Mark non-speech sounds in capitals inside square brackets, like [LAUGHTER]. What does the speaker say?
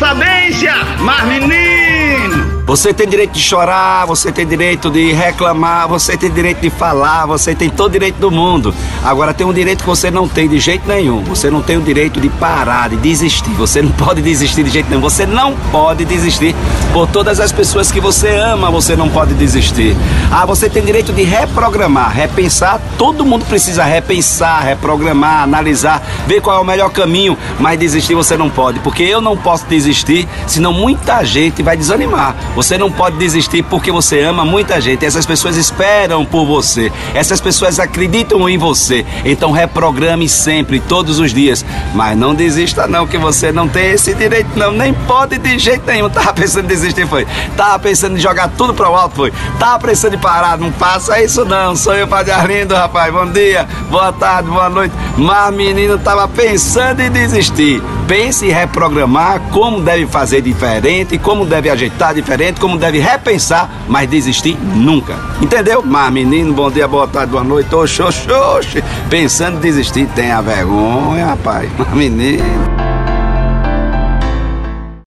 sabência, mas menino você tem direito de chorar, você tem direito de reclamar, você tem direito de falar, você tem todo o direito do mundo. Agora tem um direito que você não tem de jeito nenhum. Você não tem o direito de parar, de desistir. Você não pode desistir de jeito nenhum. Você não pode desistir por todas as pessoas que você ama, você não pode desistir. Ah, você tem direito de reprogramar, repensar. Todo mundo precisa repensar, reprogramar, analisar, ver qual é o melhor caminho, mas desistir você não pode, porque eu não posso desistir, senão muita gente vai desanimar. Você não pode desistir porque você ama muita gente. Essas pessoas esperam por você. Essas pessoas acreditam em você. Então reprograme sempre, todos os dias. Mas não desista não, que você não tem esse direito não. Nem pode de jeito nenhum. [LAUGHS] Tava pensando em desistir, foi. Tava pensando em jogar tudo pro alto, foi. Tava pensando em parar. Não faça isso não. Sou eu, Padre Arlindo, rapaz. Bom dia, boa tarde, boa noite. Mas menino tava pensando em desistir. Pense em reprogramar como deve fazer diferente, como deve ajeitar diferente, como deve repensar, mas desistir nunca. Entendeu? Mas menino, bom dia, boa tarde, boa noite. Oxe, oxe, oxe. Pensando em desistir, tenha vergonha, rapaz. [LAUGHS] Mas menino.